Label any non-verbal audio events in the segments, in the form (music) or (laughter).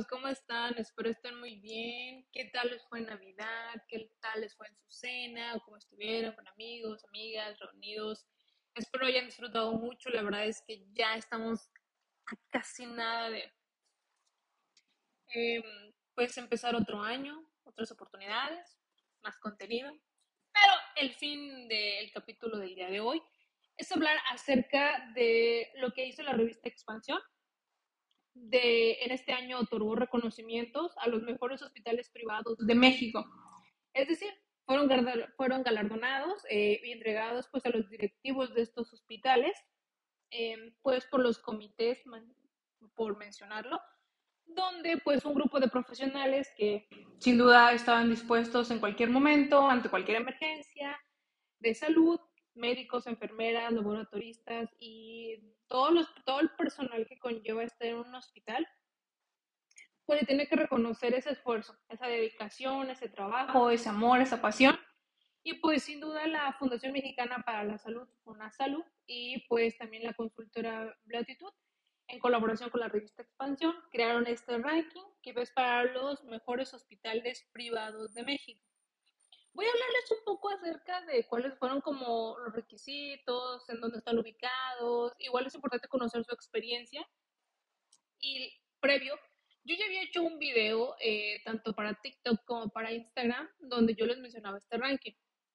amigos, ¿cómo están? Espero estén muy bien. ¿Qué tal les fue en Navidad? ¿Qué tal les fue en su cena? ¿Cómo estuvieron con amigos, amigas, reunidos? Espero hayan disfrutado mucho. La verdad es que ya estamos a casi nada de em, pues empezar otro año, otras oportunidades, más contenido. Pero el fin del capítulo del día de hoy es hablar acerca de lo que hizo la revista Expansión de, en este año otorgó reconocimientos a los mejores hospitales privados de México. Es decir, fueron, fueron galardonados eh, y entregados pues, a los directivos de estos hospitales, eh, pues por los comités, por mencionarlo, donde pues un grupo de profesionales que sin duda estaban dispuestos en cualquier momento, ante cualquier emergencia de salud, médicos, enfermeras, laboratoristas y todos los, todo el personal que conlleva estar en un hospital, pues tiene que reconocer ese esfuerzo, esa dedicación, ese trabajo, ese amor, esa pasión. Y pues sin duda la Fundación Mexicana para la Salud, salud y pues también la consultora Beatitud, en colaboración con la revista Expansión, crearon este ranking que es para los mejores hospitales privados de México. Voy a hablarles un poco acerca de cuáles fueron como los requisitos, en dónde están ubicados. Igual es importante conocer su experiencia. Y previo, yo ya había hecho un video eh, tanto para TikTok como para Instagram donde yo les mencionaba este ranking.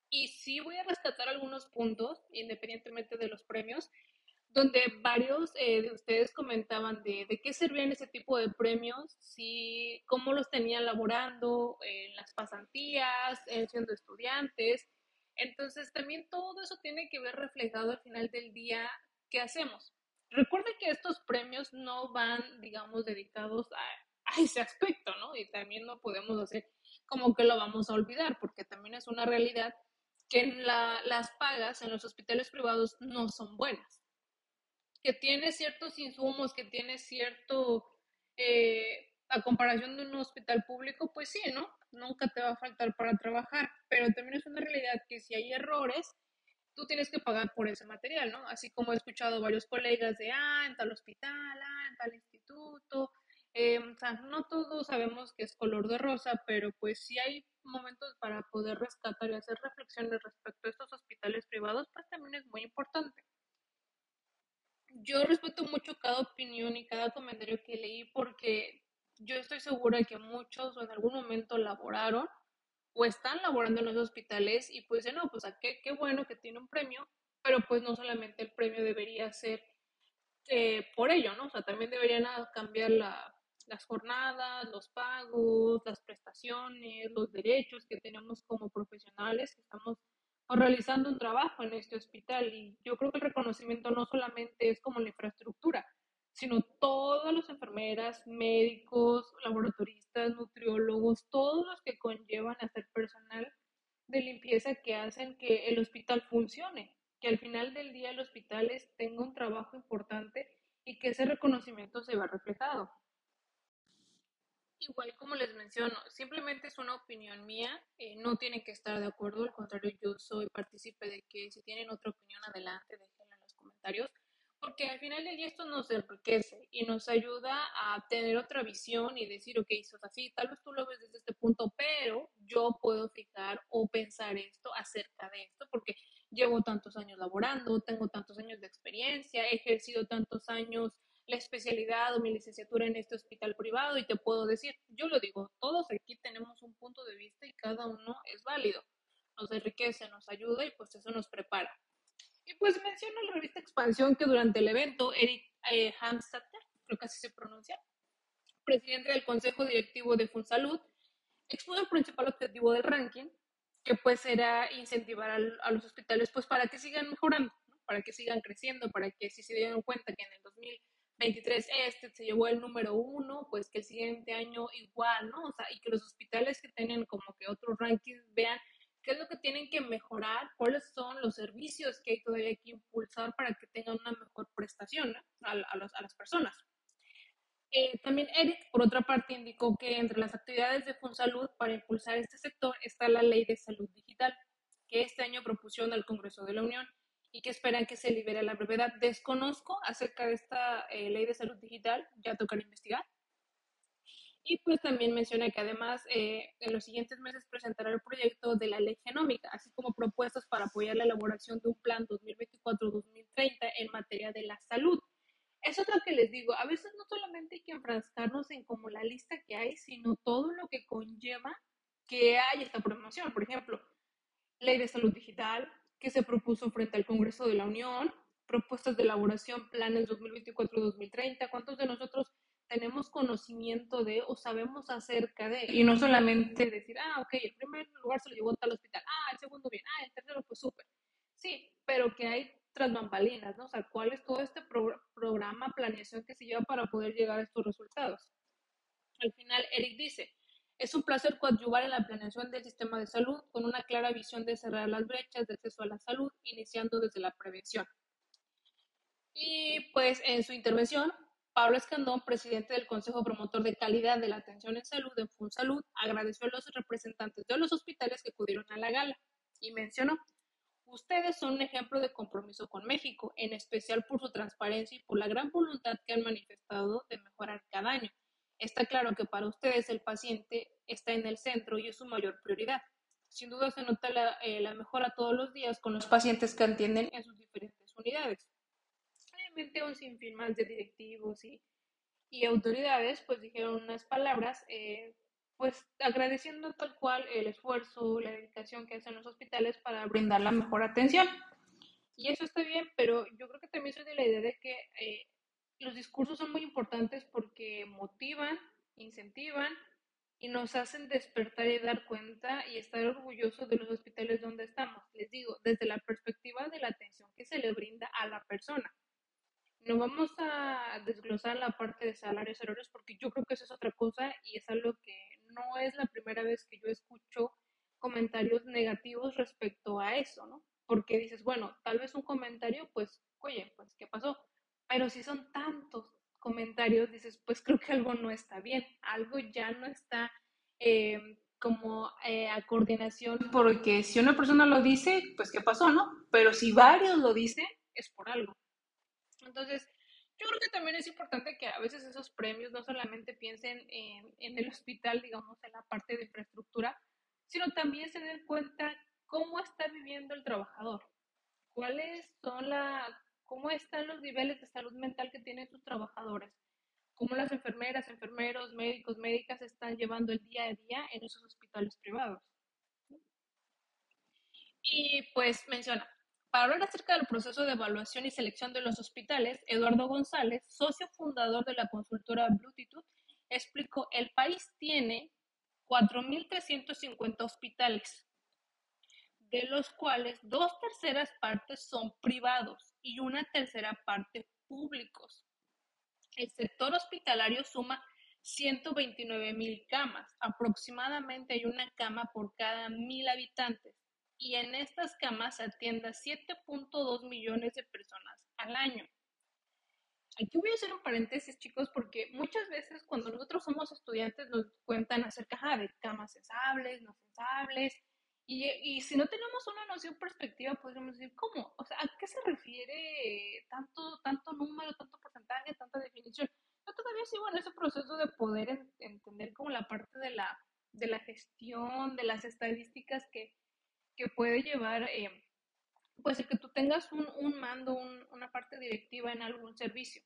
Y sí voy a rescatar algunos puntos, independientemente de los premios, donde varios eh, de ustedes comentaban de, de, qué servían ese tipo de premios, si, cómo los tenían laborando en las pasantías, siendo estudiantes. Entonces, también todo eso tiene que ver reflejado al final del día qué hacemos. Recuerde que estos premios no van, digamos, dedicados a, ese aspecto, ¿no? Y también no podemos hacer como que lo vamos a olvidar, porque también es una realidad que la, las pagas en los hospitales privados no son buenas que tiene ciertos insumos, que tiene cierto, eh, a comparación de un hospital público, pues sí, ¿no? Nunca te va a faltar para trabajar, pero también es una realidad que si hay errores, tú tienes que pagar por ese material, ¿no? Así como he escuchado varios colegas de, ah, en tal hospital, ah, en tal instituto, eh, o sea, no todos sabemos que es color de rosa, pero pues si hay momentos para poder rescatar y hacer reflexiones respecto a estos hospitales privados, pues también es muy importante yo respeto mucho cada opinión y cada comentario que leí porque yo estoy segura que muchos en algún momento laboraron o están laborando en los hospitales y pues no, pues a qué, qué bueno que tiene un premio, pero pues no solamente el premio debería ser eh, por ello, ¿no? O sea, también deberían cambiar la, las jornadas, los pagos, las prestaciones, los derechos que tenemos como profesionales que estamos o realizando un trabajo en este hospital. Y yo creo que el reconocimiento no solamente es como la infraestructura, sino todas las enfermeras, médicos, laboratoristas, nutriólogos, todos los que conllevan a ser personal de limpieza que hacen que el hospital funcione, que al final del día el hospital tenga un trabajo importante y que ese reconocimiento se vea reflejado. Igual como les menciono, simplemente es una opinión mía, eh, no tienen que estar de acuerdo, al contrario, yo soy partícipe de que si tienen otra opinión adelante, déjenla en los comentarios, porque al final del día esto nos enriquece y nos ayuda a tener otra visión y decir, ok, eso es así, tal vez tú lo ves desde este punto, pero yo puedo fijar o pensar esto acerca de esto, porque llevo tantos años laborando, tengo tantos años de experiencia, he ejercido tantos años la especialidad o mi licenciatura en este hospital privado y te puedo decir, yo lo digo, todos aquí tenemos un punto de vista y cada uno es válido. Nos enriquece, nos ayuda y pues eso nos prepara. Y pues menciono la revista Expansión que durante el evento Eric eh, creo que así se pronuncia, presidente del Consejo Directivo de Funsalud, expuso el principal objetivo del ranking, que pues era incentivar a los hospitales pues para que sigan mejorando, para que sigan creciendo, para que si se dieron cuenta que en el 2000 23 este se llevó el número uno, pues que el siguiente año igual, ¿no? O sea, y que los hospitales que tienen como que otros rankings vean qué es lo que tienen que mejorar, cuáles son los servicios que hay todavía que impulsar para que tengan una mejor prestación a, a, a, las personas. Eh, también Eric, por otra parte, indicó que entre las actividades de Fonsalud para impulsar este sector está la Ley de Salud Digital, que este año propusieron al Congreso de la Unión y que esperan que se libere la brevedad. Desconozco acerca de esta eh, ley de salud digital, ya tocará investigar. Y pues también menciona que además eh, en los siguientes meses presentará el proyecto de la ley genómica, así como propuestas para apoyar la elaboración de un plan 2024-2030 en materia de la salud. Es otra que les digo, a veces no solamente hay que enfrascarnos en como la lista que hay, sino todo lo que conlleva que hay esta promoción. Por ejemplo, ley de salud digital que se propuso frente al Congreso de la Unión, propuestas de elaboración, planes 2024-2030. ¿Cuántos de nosotros tenemos conocimiento de o sabemos acerca de? Y no solamente decir, ah, ok, el primer lugar se lo llevó a tal hospital, ah, el segundo bien, ah, el tercero pues súper. Sí, pero que hay tras bambalinas, ¿no? O sea, ¿cuál es todo este programa, planeación que se lleva para poder llegar a estos resultados? Al final, Eric dice, es un placer coadyuvar en la planeación del sistema de salud con una clara visión de cerrar las brechas de acceso a la salud, iniciando desde la prevención. Y pues en su intervención, Pablo Escandón, presidente del Consejo Promotor de Calidad de la Atención en Salud en FunSalud, agradeció a los representantes de los hospitales que acudieron a la gala y mencionó, ustedes son un ejemplo de compromiso con México, en especial por su transparencia y por la gran voluntad que han manifestado de mejorar cada año. Está claro que para ustedes el paciente está en el centro y es su mayor prioridad. Sin duda se nota la, eh, la mejora todos los días con los pacientes que atienden en sus diferentes unidades un sinfín más de directivos y, y autoridades, pues dijeron unas palabras, eh, pues agradeciendo tal cual el esfuerzo, la dedicación que hacen los hospitales para brindar la mejor atención. Y eso está bien, pero yo creo que también soy de la idea de que eh, los discursos son muy importantes porque motivan, incentivan y nos hacen despertar y dar cuenta y estar orgullosos de los hospitales donde estamos. Les digo, desde la perspectiva de la atención que se le brinda a la persona. No vamos a desglosar la parte de salarios errores porque yo creo que eso es otra cosa y es algo que no es la primera vez que yo escucho comentarios negativos respecto a eso, ¿no? Porque dices, bueno, tal vez un comentario, pues, oye, pues, ¿qué pasó? Pero si son tantos comentarios, dices, pues creo que algo no está bien, algo ya no está eh, como eh, a coordinación, porque si una persona lo dice, pues ¿qué pasó, no? Pero si varios lo dicen, es por algo. Entonces, yo creo que también es importante que a veces esos premios no solamente piensen en, en el hospital, digamos, en la parte de infraestructura, sino también se den cuenta cómo está viviendo el trabajador, cuáles son la, cómo están los niveles de salud mental que tienen sus trabajadores, cómo las enfermeras, enfermeros, médicos, médicas están llevando el día a día en esos hospitales privados. Y pues menciona, para hablar acerca del proceso de evaluación y selección de los hospitales, Eduardo González, socio fundador de la consultora Bluetooth, explicó, el país tiene 4.350 hospitales, de los cuales dos terceras partes son privados y una tercera parte públicos. El sector hospitalario suma 129 mil camas, aproximadamente hay una cama por cada mil habitantes y en estas camas se atienda 7.2 millones de personas al año. Aquí voy a hacer un paréntesis, chicos, porque muchas veces cuando nosotros somos estudiantes nos cuentan acerca de camas sensables, no sensables, y, y, si no tenemos una noción perspectiva, podríamos decir, ¿cómo? O sea, ¿a qué se refiere tanto, tanto número, tanto porcentaje, tanta definición? Yo todavía sigo en ese proceso de poder entender como la parte de la, de la gestión, de las estadísticas que, que puede llevar, eh, pues, el que tú tengas un, un mando, una parte directiva en algún servicio.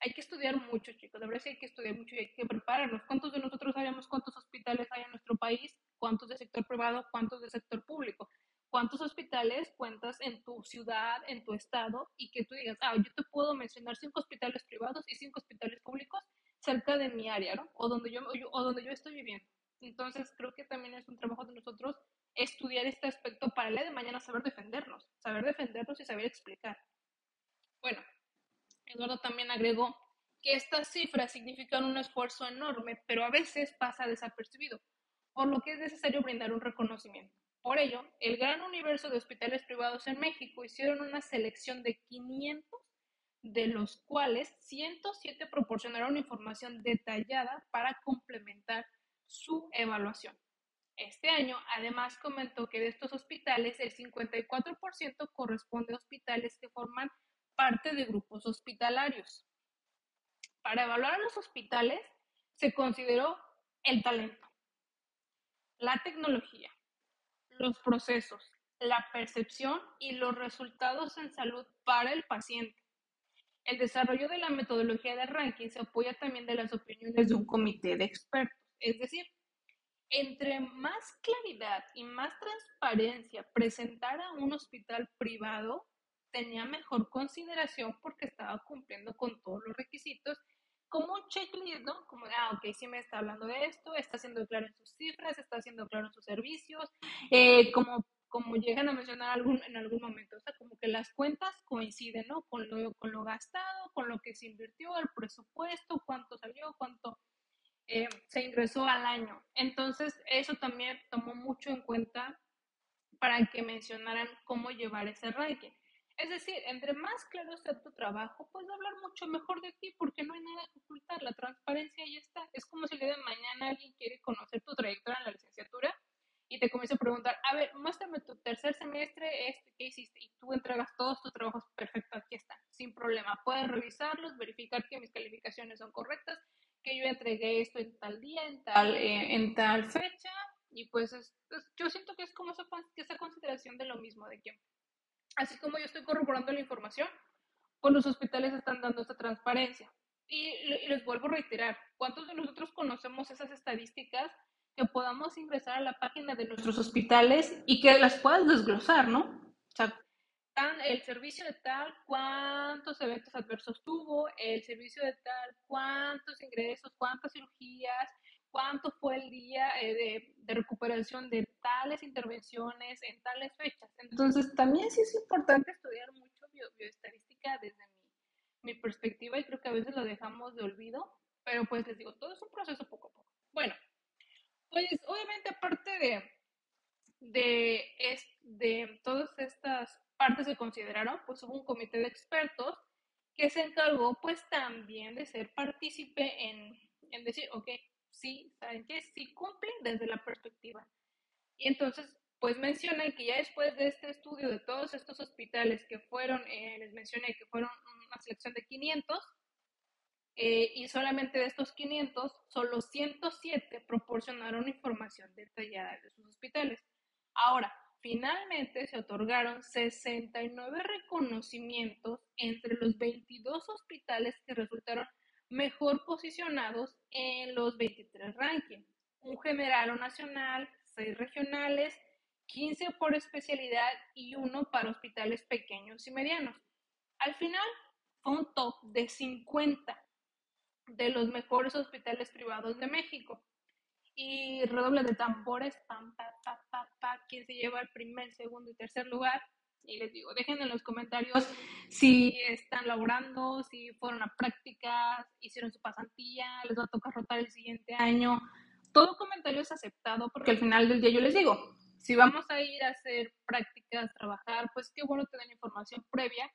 Hay que estudiar mucho, chicos. La verdad es que hay que estudiar mucho y hay que prepararnos. ¿Cuántos de nosotros sabemos cuántos hospitales hay en nuestro país? ¿Cuántos de sector privado? ¿Cuántos de sector público? ¿Cuántos hospitales cuentas en tu ciudad, en tu estado? Y que tú digas, ah, yo te puedo mencionar cinco hospitales privados y cinco hospitales públicos cerca de mi área, ¿no? O donde yo, o donde yo estoy viviendo. Entonces, creo que también es un trabajo de nosotros estudiar este aspecto para el día de mañana saber defendernos, saber defendernos y saber explicar. Bueno, Eduardo también agregó que estas cifras significan un esfuerzo enorme, pero a veces pasa desapercibido, por lo que es necesario brindar un reconocimiento. Por ello, el gran universo de hospitales privados en México hicieron una selección de 500, de los cuales 107 proporcionaron información detallada para complementar su evaluación. Este año, además, comentó que de estos hospitales, el 54% corresponde a hospitales que forman parte de grupos hospitalarios. Para evaluar a los hospitales, se consideró el talento, la tecnología, los procesos, la percepción y los resultados en salud para el paciente. El desarrollo de la metodología de ranking se apoya también de las opiniones de un comité de expertos, es decir, entre más claridad y más transparencia presentara un hospital privado, tenía mejor consideración porque estaba cumpliendo con todos los requisitos, como un checklist, ¿no? Como, ah, ok, sí me está hablando de esto, está siendo claro en sus cifras, está siendo claro en sus servicios, eh, como, como llegan a mencionar algún, en algún momento, o sea, como que las cuentas coinciden, ¿no? Con lo, con lo gastado, con lo que se invirtió, el presupuesto, cuánto salió, cuánto eh, se ingresó al año. Entonces, eso también tomó mucho en cuenta para que mencionaran cómo llevar ese ranking. Es decir, entre más claro sea tu trabajo, puedes hablar mucho mejor de ti porque no hay nada que ocultar. La transparencia ahí está. Es como si el día de mañana alguien quiere conocer tu trayectoria en la licenciatura y te comienza a preguntar, a ver, muéstrame tu tercer semestre, este, ¿qué hiciste? Y tú entregas todos tus trabajos, perfecto, aquí está, sin problema. Puedes revisarlos, verificar que mis calificaciones son correctas, que yo entregué esto en tal día, en tal, eh, en tal fecha, y pues yo siento que es como esa, esa consideración de lo mismo, de que así como yo estoy corroborando la información, pues los hospitales están dando esta transparencia. Y, les vuelvo a reiterar, ¿cuántos de nosotros conocemos esas estadísticas que podamos ingresar a la página de nuestros hospitales y que las puedas desglosar, ¿no? O sea, el servicio de tal, cuántos eventos adversos tuvo, el servicio de tal, cuántos ingresos, cuántas cirugías, cuánto fue el día eh, de, recuperación de tales intervenciones en tales fechas. Entonces, también sí es importante estudiar mucho bioestadística desde mi, mi, perspectiva y creo que a veces lo dejamos de olvido, pero pues les digo, todo es un proceso poco a poco. Bueno, pues obviamente aparte de, de, de todas estas partes que consideraron, pues hubo un comité de expertos que se encargó pues también de ser partícipe en, en decir, ok, sí, ¿saben qué? Sí cumplen desde la perspectiva. Y entonces, pues mencionan que ya después de este estudio de todos estos hospitales que fueron, eh, les mencioné que fueron una selección de 500, eh, y solamente de estos 500, solo 107 proporcionaron información detallada de sus hospitales. Ahora, finalmente se otorgaron 69 reconocimientos entre los 22 hospitales que resultaron mejor posicionados en los 23 rankings. Un general o nacional, 6 regionales, 15 por especialidad y uno para hospitales pequeños y medianos. Al final fue un top de 50 de los mejores hospitales privados de México. Y redoble de tambores, pam, pa, pa, pa, pa, ¿quién se lleva el primer, segundo y tercer lugar? Y les digo, dejen en los comentarios si están laborando, si fueron a prácticas, hicieron su pasantía, les va a tocar rotar el siguiente año. Todo comentario es aceptado porque al final del día yo les digo, si vamos a ir a hacer prácticas, trabajar, pues qué bueno tener información previa,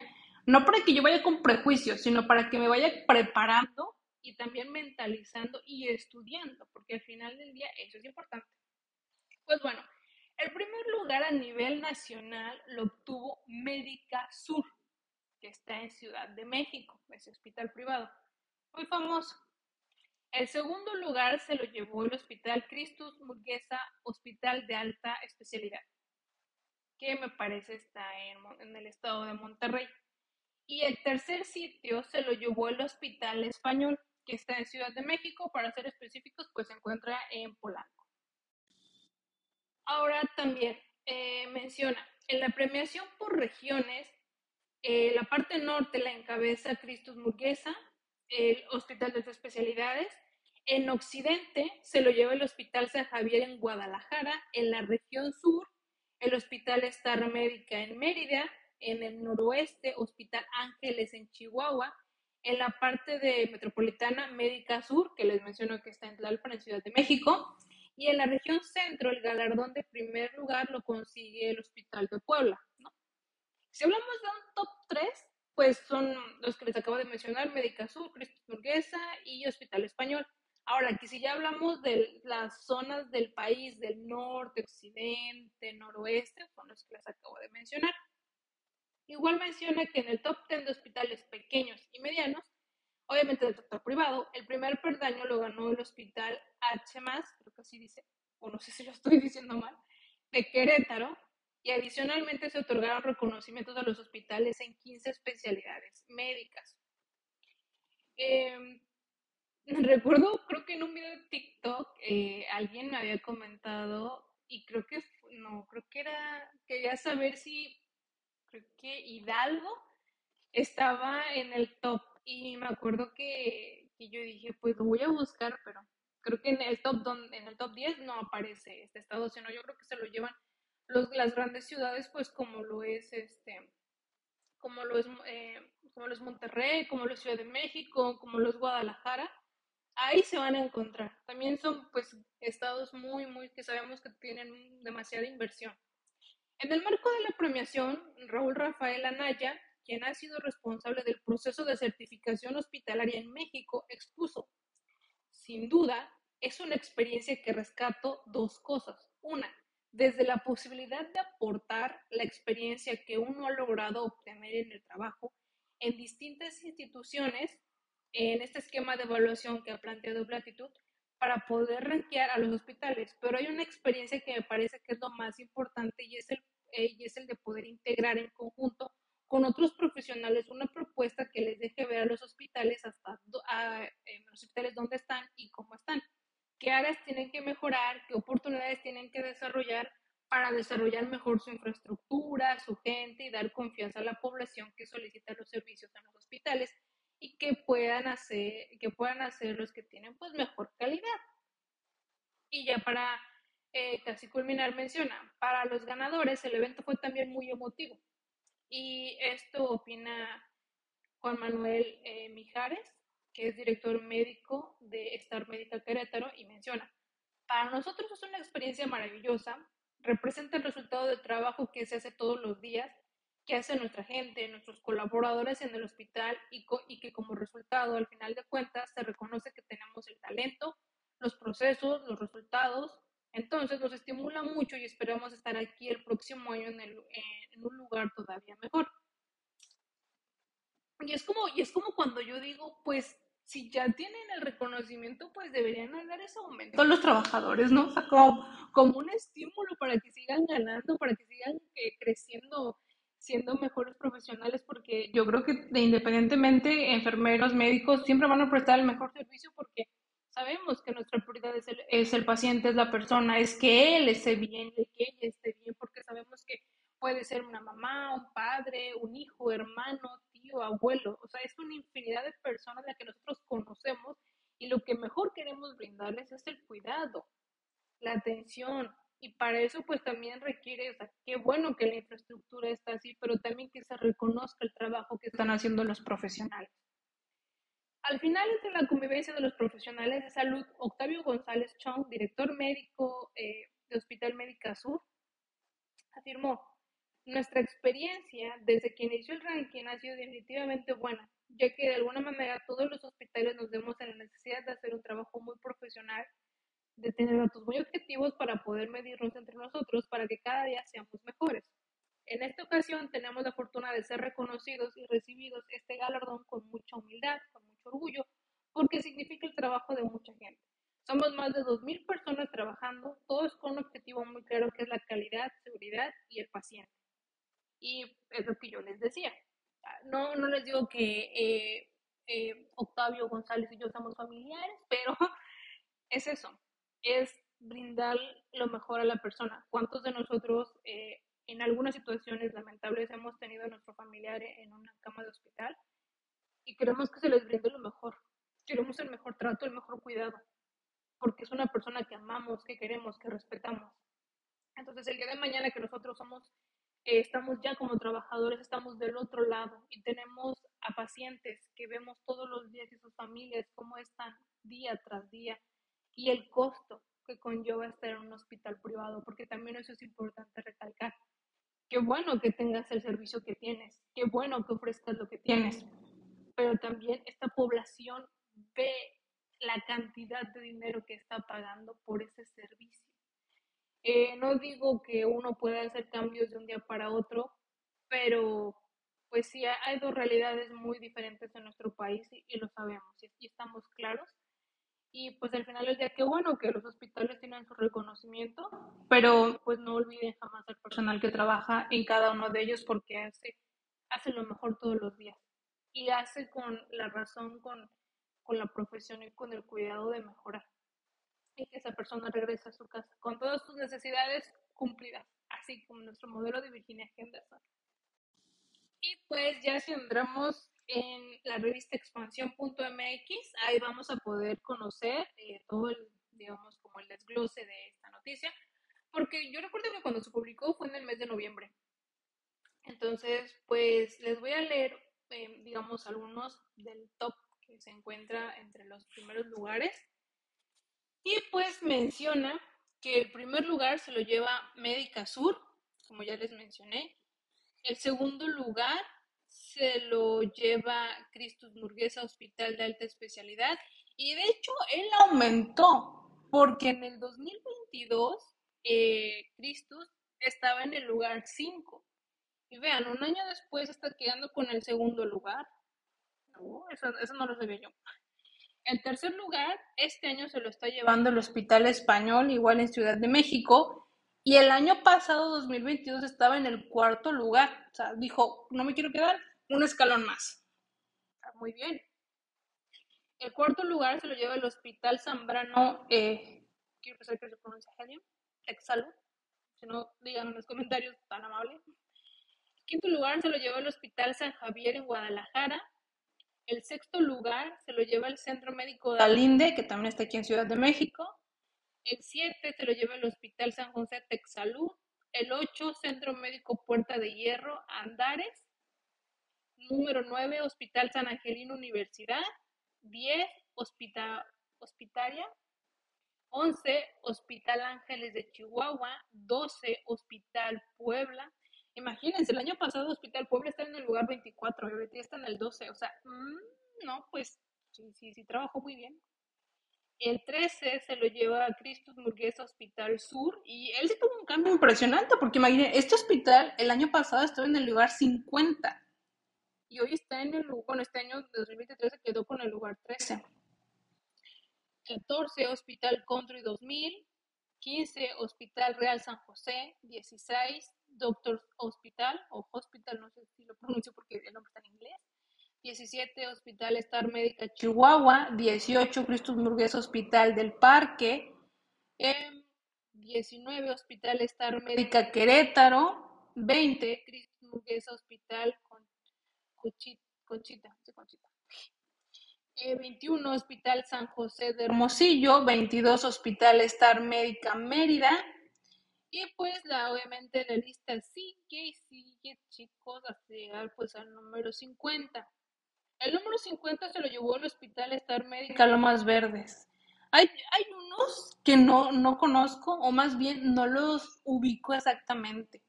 no para que yo vaya con prejuicios, sino para que me vaya preparando y también mentalizando y estudiando, porque al final del día eso es importante. Pues bueno, el primer lugar a nivel nacional lo obtuvo Médica Sur, que está en Ciudad de México, ese hospital privado, muy famoso. El segundo lugar se lo llevó el Hospital Cristus Murguesa, Hospital de Alta Especialidad, que me parece está en, en el estado de Monterrey. Y el tercer sitio se lo llevó el Hospital Español, que está en Ciudad de México, para ser específicos, pues se encuentra en Polanco. Ahora también eh, menciona, en la premiación por regiones, eh, la parte norte la encabeza Cristus Murguesa, el Hospital de Especialidades. En Occidente se lo lleva el Hospital San Javier en Guadalajara. En la región sur, el Hospital Star Médica en Mérida. En el noroeste, Hospital Ángeles en Chihuahua. En la parte de metropolitana, Médica Sur, que les menciono que está en Tlalpan, en Ciudad de México. Y en la región centro, el galardón de primer lugar lo consigue el Hospital de Puebla. ¿no? Si hablamos de un top 3, pues son los que les acabo de mencionar, Médica Sur, Cristo Burguesa y Hospital Español. Ahora, aquí si ya hablamos de las zonas del país, del norte, occidente, noroeste, son los que les acabo de mencionar. Igual menciona que en el top 10 de hospitales pequeños y medianos, obviamente del sector privado. El primer perdaño lo ganó el hospital H, creo que así dice, o no sé si lo estoy (laughs) diciendo mal, de Querétaro, y adicionalmente se otorgaron reconocimientos a los hospitales en 15 especialidades médicas. Em, (laughs) recuerdo, creo que en un video de TikTok eh, alguien me había comentado, y creo que, no, creo que era, quería saber si, creo que Hidalgo estaba en el top, y me acuerdo que, que yo dije, pues lo voy a buscar, pero creo que en el top, en el top 10 no aparece este estado, sino yo creo que se lo llevan los, las grandes ciudades, pues como lo es este, como lo es, eh, como lo es Monterrey, como lo es Ciudad de México, como lo es Guadalajara, ahí se van a encontrar. También son pues estados muy, muy que sabemos que tienen demasiada inversión. En el marco de la premiación, Raúl Rafael Anaya, quien ha sido responsable del proceso de certificación hospitalaria en México, expuso, sin duda, es una experiencia que rescato dos cosas. Una, desde la posibilidad de aportar la experiencia que uno ha logrado obtener en el trabajo en distintas instituciones, en este esquema de evaluación que ha planteado Platitud, para poder rankear a los hospitales. Pero hay una experiencia que me parece que es lo más importante y es el, eh, y es el de poder integrar en conjunto con otros profesionales una propuesta que les deje ver a los hospitales hasta a, los hospitales dónde están y cómo están qué áreas tienen que mejorar, qué oportunidades tienen que desarrollar para desarrollar mejor su infraestructura, su gente y dar confianza a la población que solicita los servicios en los hospitales y que puedan hacer, que puedan hacer los que tienen pues mejor calidad. Y ya para eh, casi culminar menciona, para los ganadores el evento fue también muy emotivo. Y esto opina Juan Manuel eh, Mijares, que es director médico de Star Médica Querétaro, y menciona, para nosotros es una experiencia maravillosa, representa el resultado del trabajo que se hace todos los días, que hace nuestra gente, nuestros colaboradores en el hospital y, y que como resultado, al final de cuentas, se reconoce que tenemos el talento, los procesos, los resultados. Entonces nos estimula mucho y esperamos estar aquí el próximo año en, el, en un lugar todavía mejor. Y es como, y es como cuando yo digo, pues si ya tienen el reconocimiento, pues deberían dar ese aumento a los trabajadores, ¿no? O sea, como, como un estímulo para que sigan ganando, para que sigan eh, creciendo, siendo mejores profesionales, porque yo creo que independientemente, enfermeros, médicos, siempre van a prestar el mejor servicio porque sabemos que nuestra es el, paciente, es la persona, es que él esté bien, que ella esté bien, porque sabemos que puede ser una mamá, un padre, un hijo, hermano, tío, abuelo. O sea, es una infinidad de personas la que nosotros conocemos y lo que mejor queremos brindarles es el cuidado, la atención. Y para eso pues también requiere, o sea, qué bueno que la infraestructura está así, pero también que se reconozca el trabajo que están haciendo los profesionales. Al final, entre la convivencia de los profesionales de salud, Octavio González Chong, director médico eh, de Hospital Médica Sur, afirmó, nuestra experiencia desde que inició el ranking ha sido definitivamente buena, ya que de alguna manera todos los hospitales nos vemos en la necesidad de hacer un trabajo muy profesional, de tener datos muy objetivos para poder medirnos entre nosotros para que cada día seamos mejores. En esta ocasión tenemos la fortuna de ser reconocidos y recibidos este galardón con mucha humildad, mucho orgullo, porque significa el trabajo de mucha gente. Somos más de 2.000 personas trabajando, todos con un objetivo muy claro que es la calidad, seguridad y el paciente. Y es lo que yo les decía. No, no les digo que eh, eh, Octavio González y yo somos familiares, pero (laughs) es eso, es brindar lo mejor a la persona. ¿Cuántos de nosotros eh, en algunas situaciones lamentables hemos tenido a nuestro familiar en una cama de hospital y queremos que se les brinde lo mejor? Queremos el mejor trato, el mejor cuidado, porque es una persona que amamos, que queremos, que respetamos. Entonces, el día de mañana que nosotros somos estamos ya como trabajadores, estamos del otro lado y tenemos a pacientes que vemos todos los días y sus familias cómo están día tras día y el costo que conlleva estar en un hospital privado, porque también eso es importante recalcar. Qué bueno que tengas el servicio que tienes, qué bueno que ofrezcas lo que tienes, pero también esta población ve la cantidad de dinero que está pagando por ese servicio. Eh, no digo que uno pueda hacer cambios de un día para otro, pero pues sí, hay dos realidades muy diferentes en nuestro país y, lo sabemos y, estamos claros. Y pues al final del día, qué bueno que los hospitales tienen su reconocimiento, pero pues no olviden jamás al personal que trabaja en cada uno de ellos porque hace, hace lo mejor todos los días y hace con la razón, con, con la profesión y con el cuidado de mejorar. Y que esa persona regrese a su casa con todas sus necesidades cumplidas, así como nuestro modelo de Virginia Henderson. Y pues ya si entramos en la revista expansión.mx, ahí vamos a poder conocer eh, todo el, digamos, como el desglose de esta noticia, porque yo recuerdo que cuando se publicó fue en el mes de noviembre. Entonces, pues les voy a leer, eh, digamos, algunos del top que se encuentra entre los primeros lugares. Y pues menciona que el primer lugar se lo lleva Médica Sur, como ya les mencioné, el segundo lugar se lo lleva Cristus Murguesa Hospital de Alta Especialidad. Y de hecho él aumentó porque en el 2022 eh, Cristus estaba en el lugar 5 y vean, un año después está quedando con el segundo lugar. eso, eso no lo sabía yo. El tercer lugar, este año se lo está llevando el Hospital Español, igual en Ciudad de México, y el año pasado, 2022, estaba en el cuarto lugar. O sea, dijo, no me quiero quedar, un escalón más. Muy bien. El cuarto lugar se lo lleva el Hospital Zambrano, eh, quiero pensar que se pronuncia Helium, Exalo. Si no, digan en los comentarios, tan amable. Quinto lugar se lo lleva el Hospital San Javier en Guadalajara. El sexto lugar se lo lleva el Centro Médico de Alinde, que también está aquí en Ciudad de México. El 7 se lo lleva el Hospital San José Texalú. El 8, Centro Médico Puerta de Hierro, Andares. Número 9, Hospital San Angelino Universidad. 10, Hospital, Hospitaria. 11, Hospital Ángeles de Chihuahua. 12, Hospital Puebla. Imagínense, el año pasado Hospital Puebla está en el lugar 24 y ahorita está en el 12. O sea, mm, no, pues sí, sí, sí, trabajó muy bien. El 13 se lo lleva a Cristus Murguesa Hospital Sur y él sí tuvo un cambio impresionante porque imagínense, este hospital el año pasado estaba en el lugar 50 y hoy está en el lugar, bueno, este año 2023 se quedó con el lugar 13. 14 Hospital Country 2000, 15 Hospital Real San José, 16 Doctor Hospital o Hospital, no sé si lo pronuncio porque el nombre está en inglés, 17 Hospital Star Médica Chihuahua, 18 Cristus Murgués Hospital del Parque, 19 Hospital Star Médica Querétaro, 20 Cristus Murgués Hospital Conchita, Conchita, Conchita. 21 eh, Hospital San José de Hermosillo, 22 Hospital Star Médica Mérida, y pues la, obviamente la lista sigue y sigue, chicos, hasta llegar pues al número 50. El número 50 se lo llevó al Hospital Star Médica Lomas Verdes. Hay, hay unos que no, no conozco, o más bien no los ubico exactamente.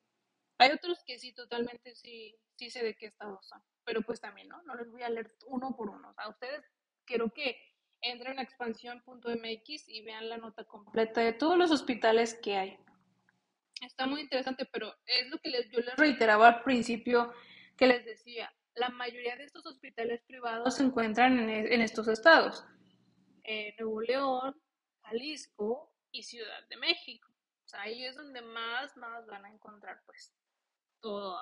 Hay otros que sí, totalmente sí, sí sé de qué estados son. Pero pues también, ¿no? No les voy a leer uno por uno. O sea, ustedes quiero que entren a expansión.mx y vean la nota completa de todos los hospitales que hay. Está muy interesante, pero es lo que les, yo les reiteraba al principio que les decía la mayoría de estos hospitales privados se encuentran en, e, estos estados. Eh, Nuevo León, Jalisco y Ciudad de México. Ahí es donde más, más van a encontrar pues todo,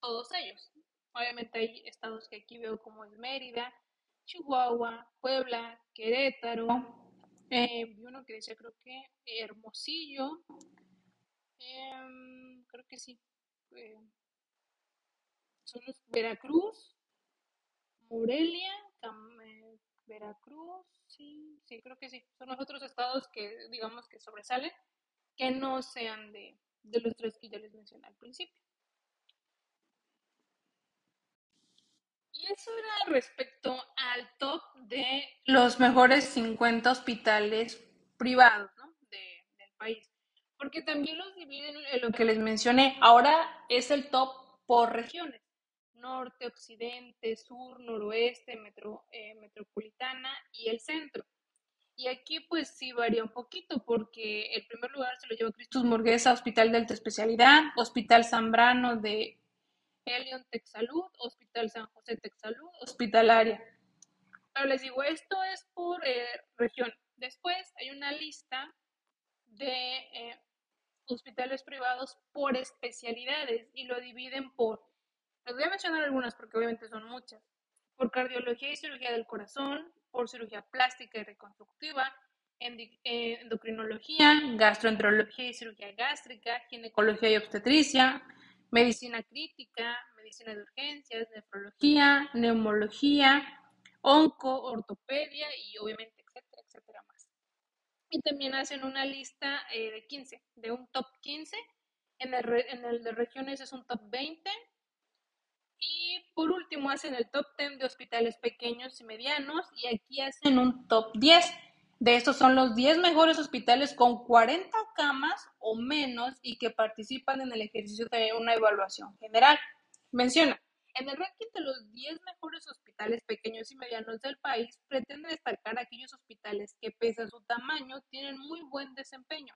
todos ellos. Obviamente hay estados que aquí veo como es Mérida, Chihuahua, Puebla, Querétaro, eh, uno que decía creo que Hermosillo, em, creo que sí, eh, son los Veracruz, Morelia, eh, Veracruz, sí, sí, creo que sí. Son los otros estados que, digamos, que sobresalen, que no sean de, de los tres que ya les mencioné al principio. Y eso era respecto al top de los mejores 50 hospitales privados ¿no? de, del país. Porque también los dividen en lo que les mencioné. Ahora es el top por regiones norte, occidente, sur, noroeste, eh, metropolitana y el centro. Y aquí pues sí varía un poquito porque el primer lugar se lo lleva Cristus Morguesa, Hospital de Alta Especialidad, Hospital Zambrano de Elion Texalud, Hospital San José Texalud, Hospitalaria. Pero les digo, esto es por eh, región. Después hay una lista de eh, hospitales privados por especialidades y lo dividen por, les voy a mencionar algunas porque obviamente son muchas, por cardiología y cirugía del corazón, por cirugía plástica y reconstructiva, eh, endocrinología, gastroenterología y cirugía gástrica, ginecología y obstetricia, medicina crítica, medicina de urgencias, nefrología, neumología, onco, ortopedia y obviamente. Y también hacen una lista eh, de 15, de un top 15. En el, en el de regiones es un top 20. Y por último hacen el top 10 de hospitales pequeños y medianos. Y aquí hacen un top 10. De estos son los 10 mejores hospitales con 40 camas o menos y que participan en el ejercicio de una evaluación general. Menciona, en el ranking de los 10 mejores hospitales pequeños y medianos del país, pretende destacar aquellos hospitales que, pese a su tamaño, tienen muy buen desempeño.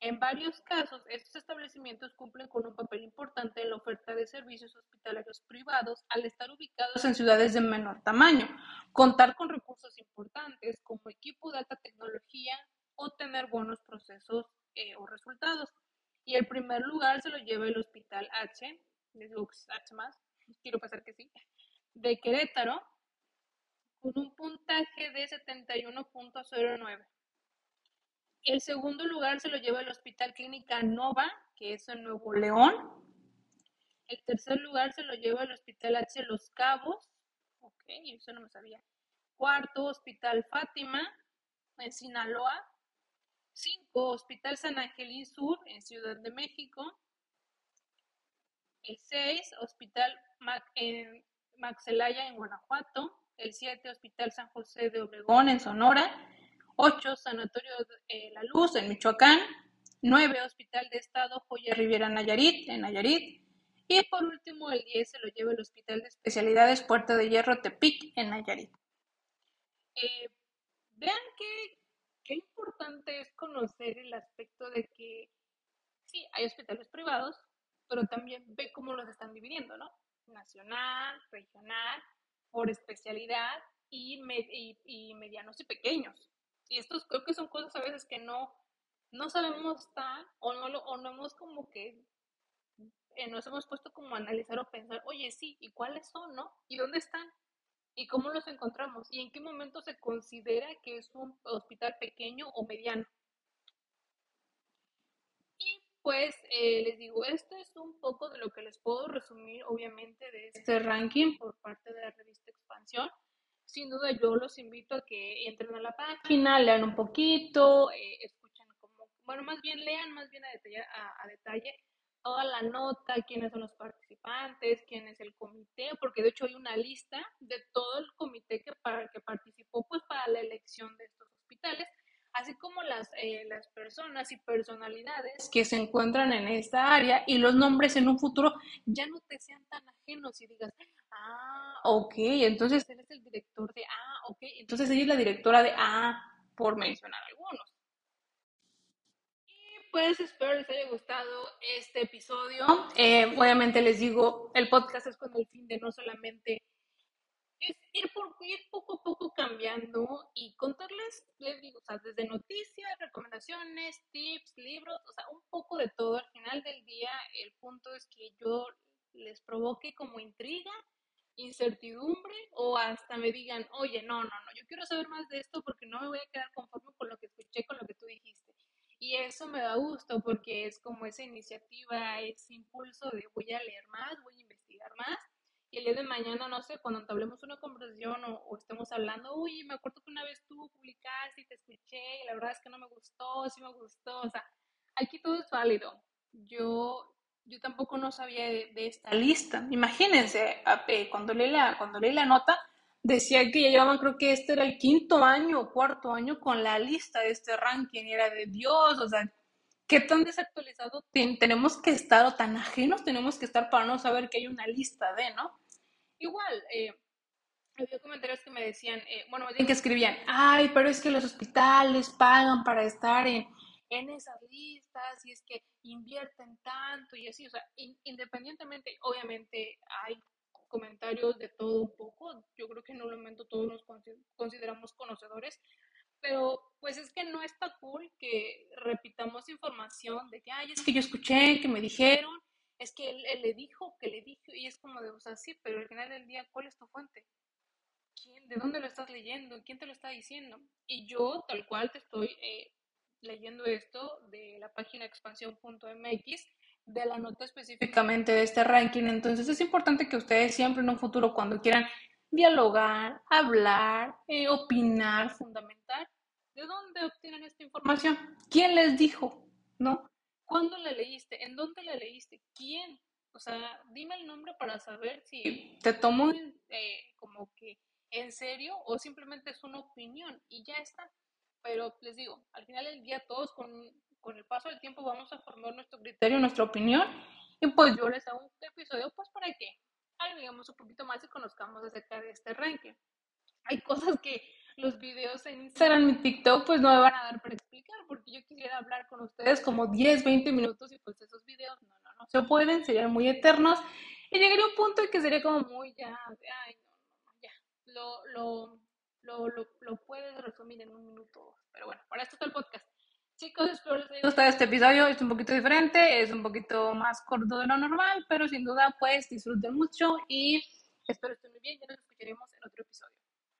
En varios casos, estos establecimientos cumplen con un papel importante en la oferta de servicios hospitalarios privados al estar ubicados en ciudades de menor tamaño, contar con recursos importantes como equipo de alta tecnología o tener buenos procesos eh, o resultados. Y el primer lugar se lo lleva el Hospital H, les digo H más, quiero pasar que sí, de Querétaro, con un puntaje de 71.09. El segundo lugar se lo lleva el Hospital Clínica Nova, que es en Nuevo León. El tercer lugar se lo lleva el Hospital H Los Cabos. Ok, eso no me sabía. Cuarto, Hospital Fátima, en Sinaloa. Cinco, Hospital San Angelín Sur, en Ciudad de México. El 6, Hospital en Maxelaya, en Guanajuato. El 7, Hospital San José de Obregón, en Sonora. 8, Sanatorio eh, La Luz, en Michoacán. 9, Hospital de Estado Joya Riviera Nayarit, en Nayarit. Y por último, el 10 se lo lleva el Hospital de Especialidades Puerta de Hierro Tepic, en Nayarit. Eh, vean qué, qué importante es conocer el aspecto de que sí, hay hospitales privados, pero también ve cómo los están dividiendo, ¿no? Nacional, regional, por especialidad y, y, medianos y pequeños. Y estos creo que son cosas a veces que no, no sabemos tan o no, lo, o no hemos como que eh, nos hemos puesto como a analizar o pensar, oye, sí, ¿y cuáles son, no? ¿Y dónde están? ¿Y cómo los encontramos? ¿Y en qué momento se considera que es un hospital pequeño o mediano? Pues eh, les digo, esto es un poco de lo que les puedo resumir, obviamente, de este ranking por parte de la revista Expansión. Sin duda, yo los invito a que entren a la página, lean un poquito, eh, escuchen como, bueno, más bien lean más bien a detalle, a, detalle toda la nota, quiénes son los participantes, quién es el comité, porque de hecho hay una lista de todo el comité que, para, que participó pues para la elección de estos hospitales así como las, eh, las personas y personalidades que se encuentran en esta área y los nombres en un futuro ya no te sean tan ajenos y digas, ah, ok, entonces él es el director de ah, ok, entonces ella es la directora de ah, por mencionar algunos. Y pues espero les haya gustado este episodio. Eh, obviamente les digo, el podcast es con el fin de no solamente es ir, por, ir poco a poco cambiando y contarles, les digo, o sea, desde noticias, recomendaciones, tips, libros, o sea, un poco de todo. Al final del día, el punto es que yo les provoque como intriga, incertidumbre o hasta me digan, oye, no, no, no, yo quiero saber más de esto porque no me voy a quedar conforme con lo que escuché, con lo que tú dijiste. Y eso me da gusto porque es como esa iniciativa, ese impulso de voy a leer más, voy a investigar más y el día de mañana, no sé, cuando hablemos una conversación o, estemos hablando, uy, me acuerdo que una vez tú publicaste y te escuché y la verdad es que no me gustó, sí me gustó, o sea, aquí todo es válido. Yo, yo tampoco no sabía de, esta lista. Imagínense, eh, cuando leí, la, cuando leí la nota, decía que ya llevaban, creo que este era el quinto año o cuarto año con la lista de este ranking era de Dios, o sea, ¿qué tan desactualizado tenemos que estar o tan ajenos tenemos que estar para no saber que hay una lista de, ¿no? Igual, eh, había comentarios que me decían, eh, bueno, que escribían, ay, pero es que los hospitales pagan para estar en, en esas listas y es que invierten tanto y así, o sea, independientemente, obviamente hay comentarios de todo un poco, yo creo que en un momento todos nos consideramos conocedores, pero pues es que no está cool que repitamos información de que, ay, es que yo escuché, que me dijeron, es que él, le dijo, que le dijo, y es como de, o sea, sí, pero al final del día, ¿cuál es tu fuente? ¿Quién, ¿De dónde lo estás leyendo? ¿Quién te lo está diciendo? Y yo, tal cual, te estoy eh, leyendo esto de la página expansión.mx, de la nota específicamente de este ranking. Entonces es importante que ustedes siempre en un futuro, cuando quieran dialogar, hablar, eh, opinar, fundamentar, ¿de dónde obtienen esta información? ¿Quién les dijo? ¿No? ¿Cuándo la leíste? ¿En dónde la leíste? ¿Quién? O sea, dime el nombre para saber si te tomo eh, como que en serio o simplemente es una opinión y ya está. Pero les digo, al final del día todos con, con el paso del tiempo vamos a formar nuestro criterio, nuestra opinión y pues yo les hago un episodio pues para que digamos un poquito más y conozcamos acerca de este ranking. Hay cosas que los videos en Instagram y TikTok pues no me van a dar para explicar porque yo quisiera hablar con ustedes como 10, 20 minutos y pues esos videos no, no, no se pueden, serían muy eternos y llegaría un punto en que sería como muy ya, ay, ya, lo, lo, lo, lo, lo puedes resumir en un minuto, pero bueno, para esto está el podcast. Chicos, espero les haya gustado este episodio. Es un poquito diferente, es un poquito más corto de lo normal, pero sin duda, pues disfruten mucho y espero estén muy bien. Ya nos escucharemos en otro episodio.